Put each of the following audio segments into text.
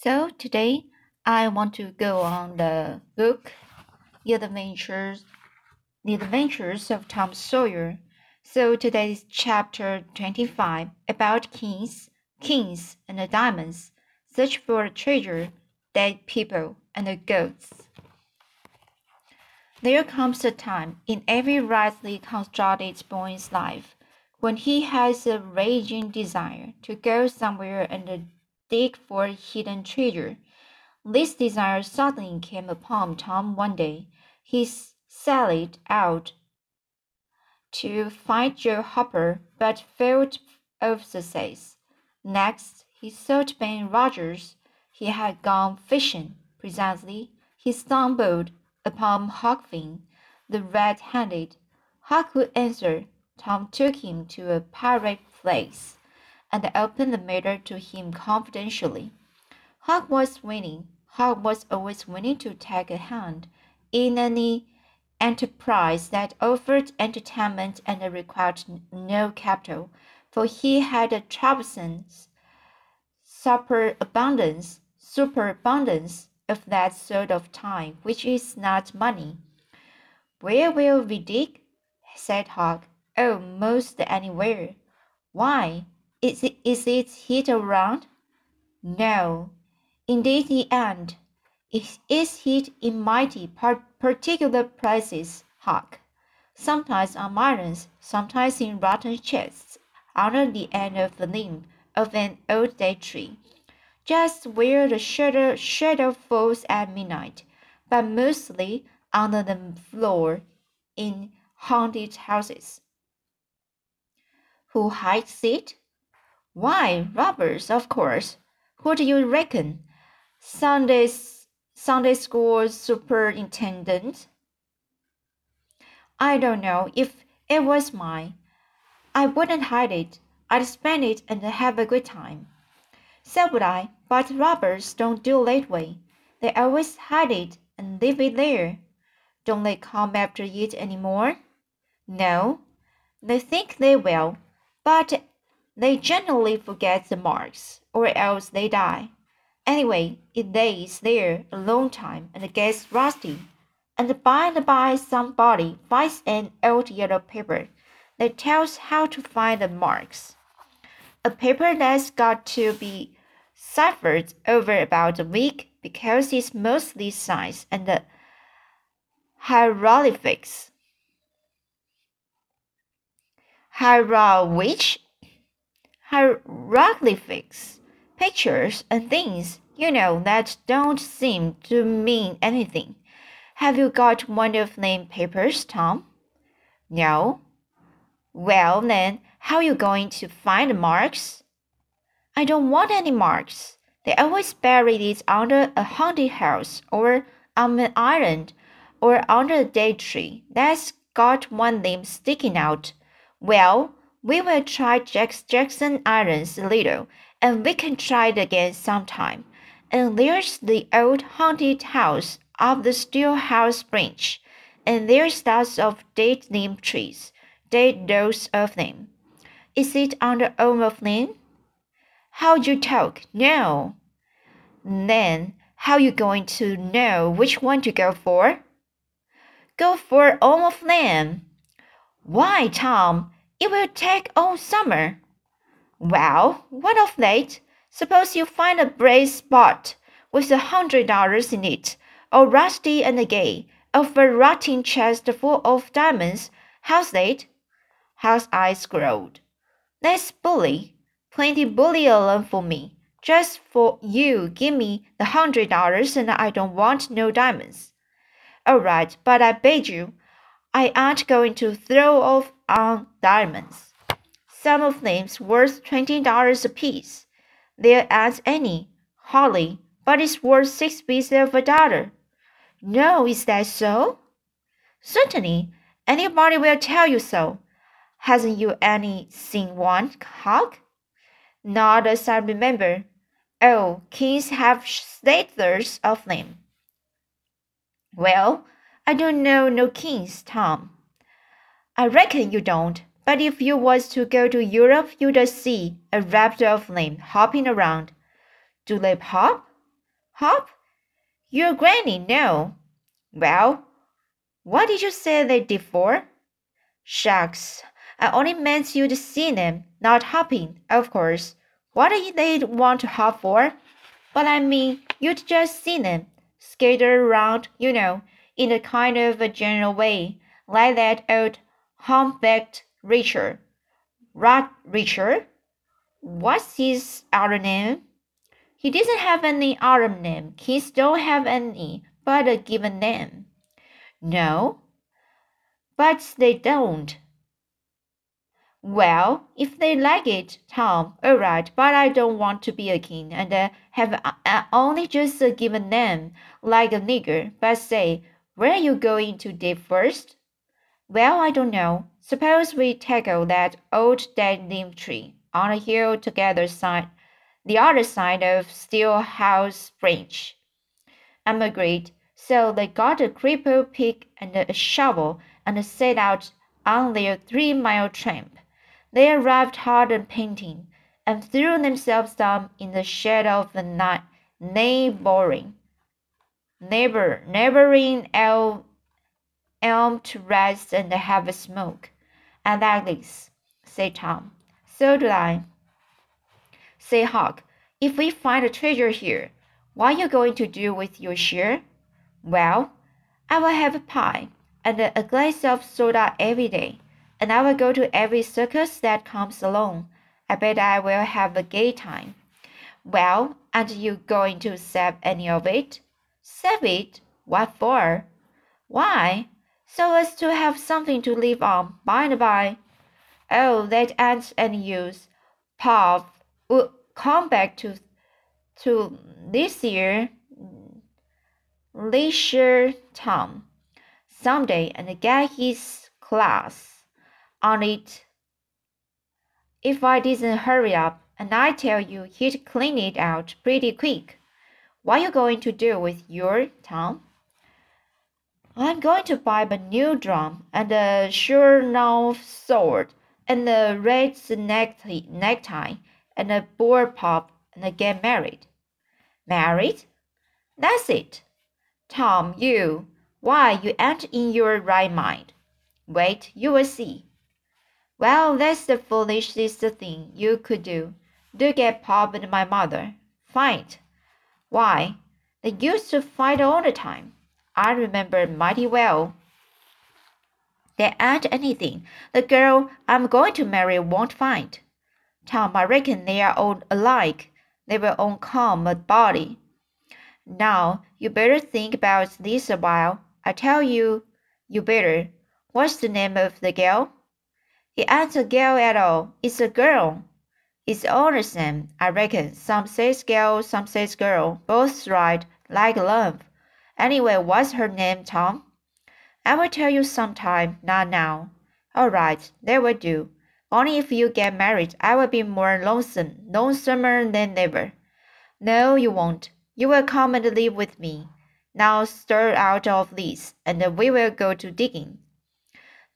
So today I want to go on the book The Adventures The Adventures of Tom Sawyer. So today's chapter 25 about kings, kings and diamonds, search for a treasure, dead people and the ghosts. There comes a time in every rightly constructed boy's life when he has a raging desire to go somewhere and dig for hidden treasure. This desire suddenly came upon Tom one day. He sallied out to find Joe Harper, but failed of success. Next, he sought Ben Rogers. He had gone fishing. Presently, he stumbled upon Huck Finn, the red-handed. Huck would answer. Tom took him to a pirate place and opened the matter to him confidentially. Huck was willing. Huck was always willing to take a hand in any enterprise that offered entertainment and required no capital, for he had a troublesome superabundance, superabundance of that sort of time, which is not money. Where will we dig? said Huck. Oh, most anywhere. Why? Is it, is it hid around? No, indeed the end. It is hid in mighty par particular places, Huck. Sometimes on islands, sometimes in rotten chests, under the end of the limb of an old dead tree, just where the shadow, shadow falls at midnight, but mostly under the floor in haunted houses. Who hides it? Why, robbers, of course. Who do you reckon? Sunday, Sunday school superintendent? I don't know. If it was mine, I wouldn't hide it. I'd spend it and have a good time. So would I, but robbers don't do that way. They always hide it and leave it there. Don't they come after it any more? No. They think they will, but they generally forget the marks, or else they die. Anyway, it lays there a long time and gets rusty, and by and by somebody finds an old yellow paper that tells how to find the marks. A paper that's got to be ciphered over about a week because it's mostly signs and hieroglyphics. Hieroglyphics hieroglyphics, pictures, and things, you know, that don't seem to mean anything. Have you got one of them papers, Tom? No. Well, then, how are you going to find the marks? I don't want any marks. They always bury it under a haunted house, or on an island, or under a dead tree that's got one limb sticking out. Well, we will try Jackson Islands a little, and we can try it again sometime. And there's the old haunted house of the Stillhouse branch, and there's lots of dead limb trees, dead rows of them. Is it on the own of them? How'd you talk? No. Then how you going to know which one to go for? Go for all of them. Why, Tom? It will take all summer. Well, what of that? Suppose you find a brass spot with a hundred dollars in it, all rusty and gay, of a rotting chest full of diamonds. How's that? Hal's eyes glowed. That's bully. Plenty bullion for me. Just for you give me the hundred dollars and I don't want no diamonds. All right, but I beg you, I aren't going to throw off on diamonds. Some of them's worth twenty dollars apiece. There ain't any, hardly, but it's worth six pieces of a dollar. No, is that so? Certainly. Anybody will tell you so. Hasn't you any seen one, Huck? Not as I remember. Oh, kings have slithers of them. Well, I don't know no kings, Tom. I reckon you don't. But if you was to go to Europe, you'd see a raft of them hopping around. Do they hop? Hop? Your granny, no. Well, what did you say they did for? Shucks, I only meant you'd seen them, not hopping, of course. What did they want to hop for? But I mean, you'd just seen them, scattered around, you know, in a kind of a general way, like that old humpbacked Richard. Rod Richard? What's his other name? He doesn't have any other name. Kids don't have any but a given name. No, but they don't. Well, if they like it, Tom, all right, but I don't want to be a king and uh, have uh, only just a given name, like a nigger. But say, where are you going to dig first? Well, I don't know. Suppose we tackle that old dead limb tree on a hill together side, the other side of Stillhouse Branch. I'm agreed. So they got a crippled pick and a shovel and set out on their three mile tramp. They arrived hard and panting, and threw themselves down in the shadow of the night, neighboring, neighbor, neighboring elm, elm to rest and have a smoke. And that is, said Tom. So do I. Say, Hawk, if we find a treasure here, what are you going to do with your share? Well, I will have a pie and a glass of soda every day, and I will go to every circus that comes along. I bet I will have a gay time. Well, aren't you going to save any of it? Save it? What for? Why? So as to have something to live on by and by. Oh, that ain't any use. Pop will uh, come back to to this year Leisure Tom someday and get his class on it. If I didn't hurry up, and I tell you he'd clean it out pretty quick. What you going to do with your Tom? I'm going to buy a new drum and a sure enough sword and a red necktie and a boar pop and get married. Married? That's it. Tom, you, why, you ain't in your right mind. Wait, you will see. Well, that's the foolishest thing you could do. Do get Pop and my mother. Fight. Why, they used to fight all the time. I remember mighty well. There ain't anything the girl I'm going to marry won't find. Tom, I reckon they are all alike. They will all come a body. Now, you better think about this a while. I tell you, you better. What's the name of the girl? It ain't a girl at all. It's a girl. It's all the same, I reckon. Some says girl, some says girl. Both right, like love. Anyway, what's her name, Tom? I will tell you sometime, not now. All right, that will do. Only if you get married, I will be more lonesome, lonesomer than ever. No, you won't. You will come and live with me. Now stir out of this, and we will go to digging.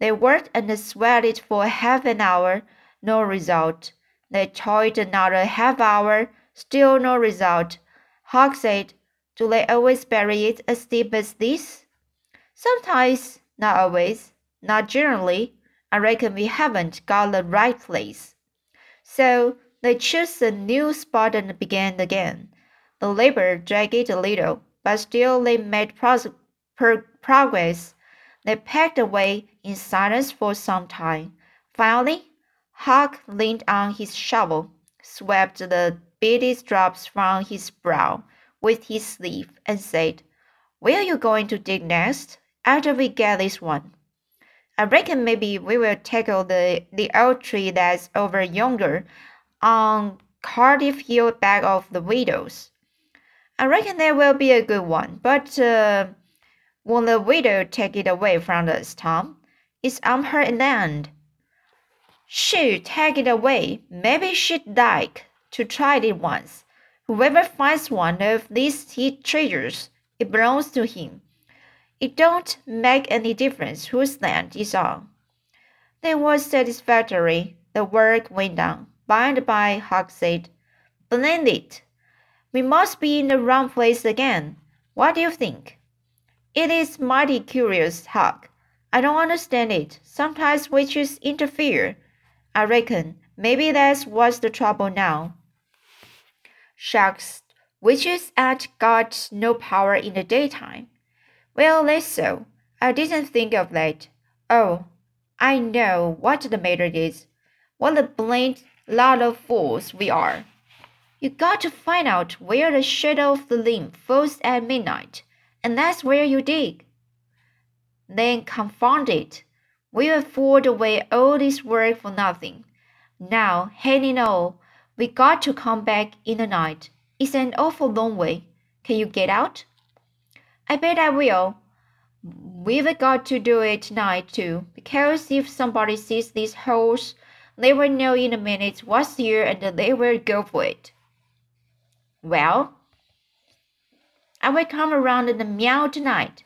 They worked and sweated for half an hour, no result. They toiled another half hour, still no result. Hawk said, Do they always bury it as deep as this? Sometimes, not always, not generally. I reckon we haven't got the right place. So they chose a new spot and began again. The labor dragged a little, but still they made progress. They pecked away in silence for some time. Finally, Huck leaned on his shovel, swept the beady drops from his brow with his sleeve, and said, Where are you going to dig next, after we get this one? I reckon maybe we will tackle the, the old tree that's over yonder on Cardiff Hill back of the widows. I reckon that will be a good one, but uh, won't the widow take it away from us, Tom? It's on her land. She'll take it away. Maybe she'd like to try it once. Whoever finds one of these heat treasures, it belongs to him. It don't make any difference whose land it's on. That was satisfactory. The work went on. By and by, Huck said, Blend it. We must be in the wrong place again. What do you think? It is mighty curious, Huck. I don't understand it. Sometimes witches interfere. I reckon maybe that's what's the trouble now. Shucks, witches ain't got no power in the daytime. Well, that's so. I didn't think of that. Oh, I know what the matter is. What a blamed lot of fools we are. You got to find out where the shadow of the limb falls at midnight, and that's where you dig. Then confound it. We have fooled away all this work for nothing. Now, hanging all, we got to come back in the night. It's an awful long way. Can you get out? I bet I will. We've got to do it tonight too, because if somebody sees these holes, they will know in a minute what's here and they will go for it. Well, I will come around in the meow tonight.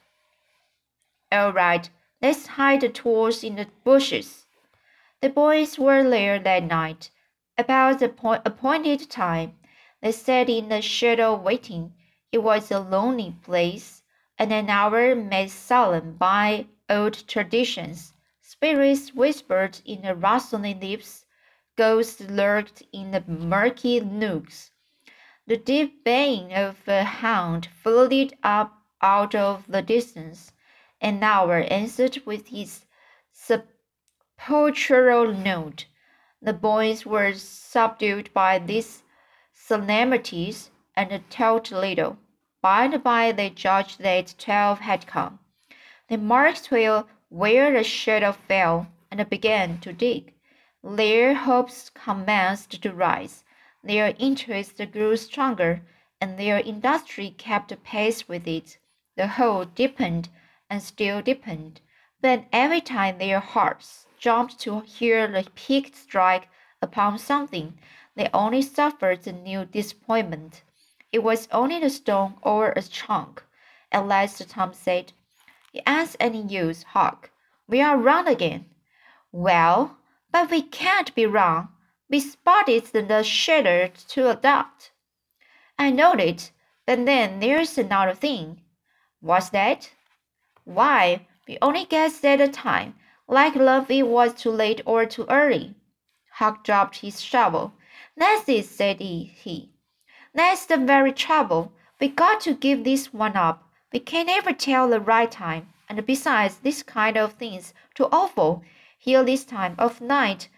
All right, let's hide the tools in the bushes. The boys were there that night. About the appointed time, they sat in the shadow waiting. It was a lonely place, and an hour made solemn by old traditions. Spirits whispered in the rustling leaves. Ghosts lurked in the murky nooks. The deep baying of a hound floated up out of the distance. An hour answered with his sepulchral note. The boys were subdued by these solemnities and told little. By and by they judged that twelve had come. They marked well where the shadow fell and began to dig. Their hopes commenced to rise. Their interest grew stronger, and their industry kept pace with it. The hole deepened and still deepened. But every time their hearts jumped to hear the pick strike upon something, they only suffered a new disappointment. It was only a stone or a chunk. At last Tom said, It ain't any use, Huck. We are wrong again. Well, but we can't be wrong. We spotted the shadow to a dot. I know it, but then there's another thing. What's that? Why, we only guessed at a time, like love it was too late or too early. Huck dropped his shovel. That's it, said he. That's the very trouble. We got to give this one up. We can never tell the right time. And besides, this kind of thing's too awful. Here this time of night,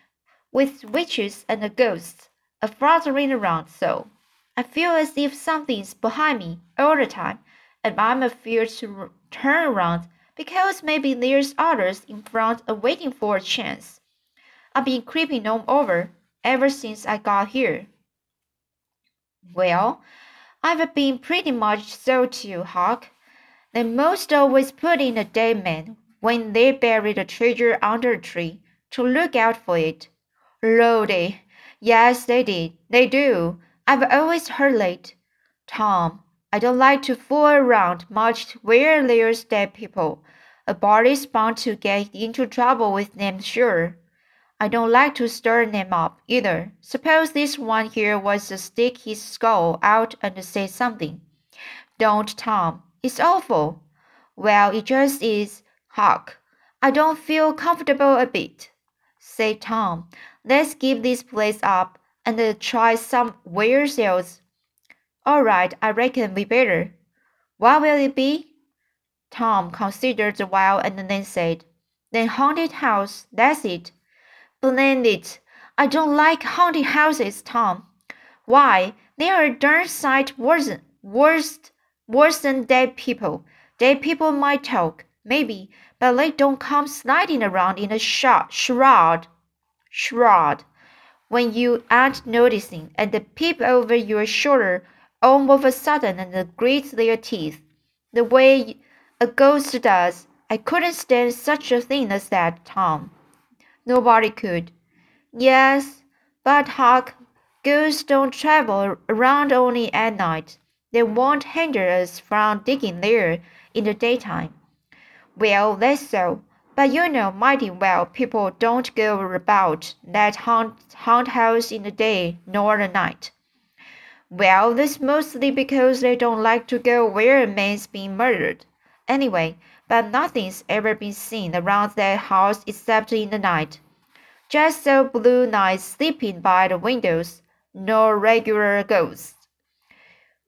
with witches and ghosts a fluttering around so. I feel as if something's behind me all the time, and I'm afraid to turn around because maybe there's others in front waiting for a chance. I've been creeping on over ever since I got here. Well, I've been pretty much so too, Huck. They most always put in a dead man when they bury the treasure under a tree to look out for it. Lordy, yes, they did. They do. I've always heard it. Tom, I don't like to fool around much where there's dead people. A body's bound to get into trouble with them, sure. I don't like to stir them up either. Suppose this one here was to stick his skull out and say something. Don't, Tom. It's awful. Well, it just is. Hark. I don't feel comfortable a bit. Say, Tom, let's give this place up and try somewhere else. All right, I reckon we better. What will it be? Tom considered a while and then said, Then haunted house, that's it. Blend it. I don't like haunted houses, Tom. Why, they are a darn sight worse, worse, worse than dead people. Dead people might talk, maybe, but they don't come sliding around in a shroud. Shroud. When you aren't noticing and they peep over your shoulder all of a sudden and grit their teeth, the way a ghost does. I couldn't stand such a thing as that, Tom. Nobody could. Yes, but Huck, ghosts don't travel around only at night. They won't hinder us from digging there in the daytime. Well, that's so. But you know mighty well people don't go about that haunt, haunt house in the day nor the night. Well, that's mostly because they don't like to go where a man's been murdered. Anyway, but nothing's ever been seen around that house except in the night. Just so blue nights sleeping by the windows, no regular ghosts.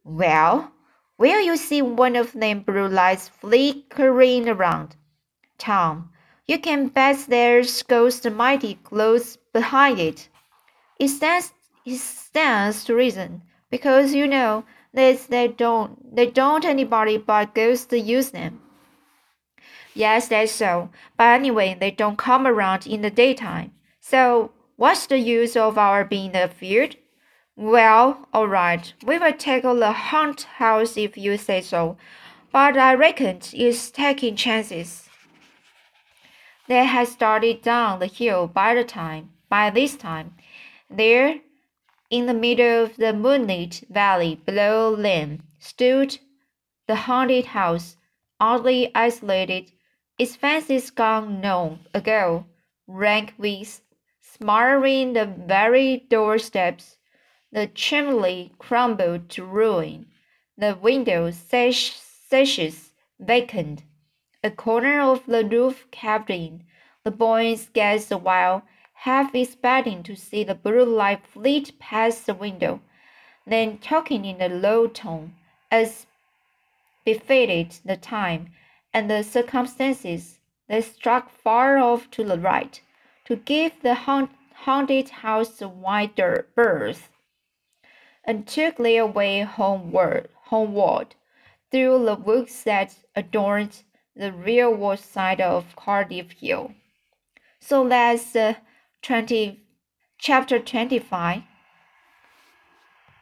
Well, will you see one of them blue lights flickering around? Tom, you can bet there's ghosts mighty close behind it. It stands, it stands to reason because you know that they don't they don't anybody but ghosts use them. Yes, that's so. But anyway, they don't come around in the daytime. So what's the use of our being afeard? Well, all right, we will tackle the haunt house if you say so. But I reckon it's taking chances. They had started down the hill by the time by this time. There in the middle of the moonlit valley below them stood the haunted house, oddly isolated, its fences gone long ago, rank weeds smothering the very doorsteps, the chimney crumbled to ruin, the window sash sashes vacant, a corner of the roof caved in. The boys gazed a while half expecting to see the blue light flit past the window, then talking in a low tone, as befitted the time and the circumstances, they struck far off to the right, to give the haunt haunted house a wider berth, and took their way homeward, homeward through the woods that adorned the rearward side of Cardiff Hill. So that's uh, 20, chapter 25.